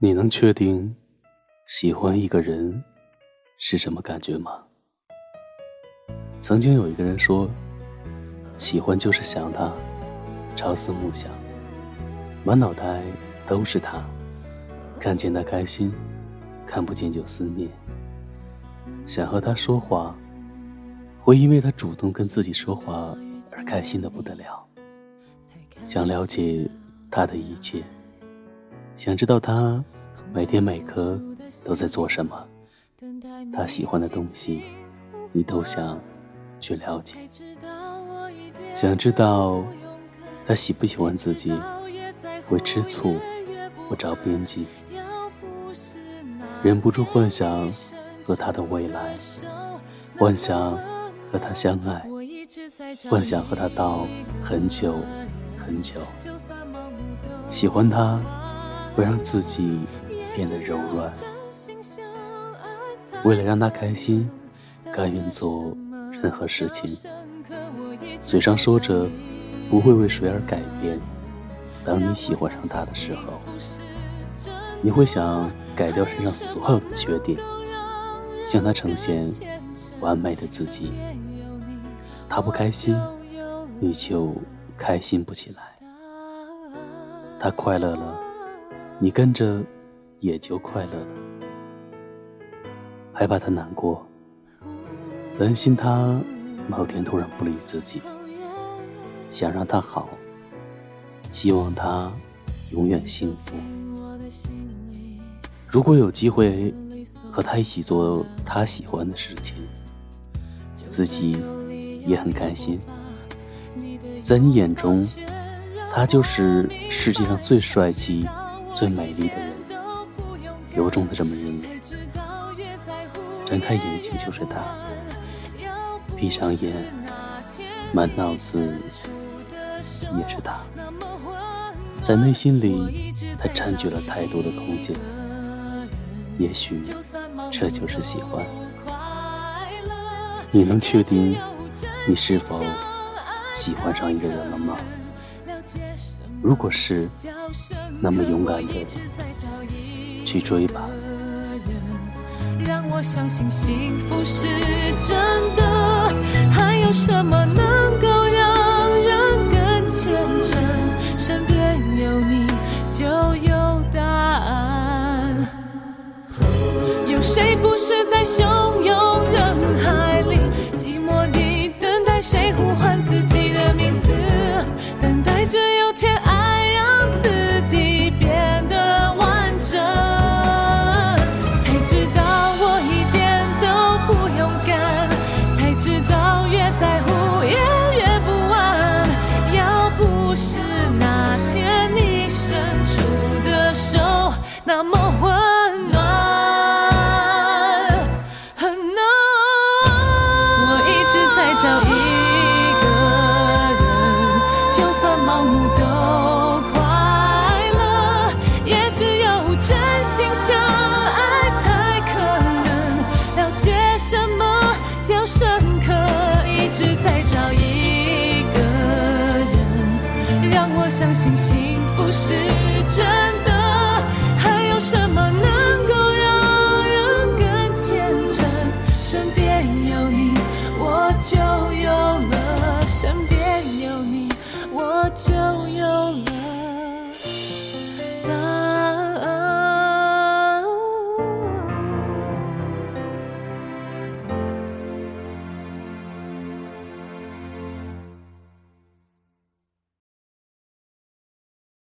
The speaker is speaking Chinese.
你能确定喜欢一个人是什么感觉吗？曾经有一个人说，喜欢就是想他，朝思暮想，满脑袋都是他，看见他开心，看不见就思念，想和他说话，会因为他主动跟自己说话而开心的不得了，想了解他的一切。想知道他每天每刻都在做什么，他喜欢的东西，你都想去了解。想知道他喜不喜欢自己，会吃醋，不着边际，忍不住幻想和他的未来，幻想和他相爱，幻想和他到很久很久，喜欢他。会让自己变得柔软，为了让他开心，甘愿做任何事情。嘴上说着不会为谁而改变，当你喜欢上他的时候，你会想改掉身上所有的缺点，向他呈现完美的自己。他不开心，你就开心不起来；他快乐了。你跟着也就快乐了，害怕他难过，担心他某天突然不理自己，想让他好，希望他永远幸福。如果有机会和他一起做他喜欢的事情，自己也很开心。在你眼中，他就是世界上最帅气。最美丽的人，由衷的这么认为。睁开眼睛就是他，闭上眼，满脑子也是他。在内心里，他占据了太多的空间。也许这就是喜欢。你能确定你是否喜欢上一个人了吗？如果是，那么勇敢的去追吧。让我相信幸福是真的，还有什么能够让人更虔诚？身边有你就有答案。有谁不是在那么温暖，很暖。我一直在找一个人，就算盲目都快乐，也只有真心相爱才可能了解什么叫深刻。一直在找一个人，让我相信幸福是真的。什么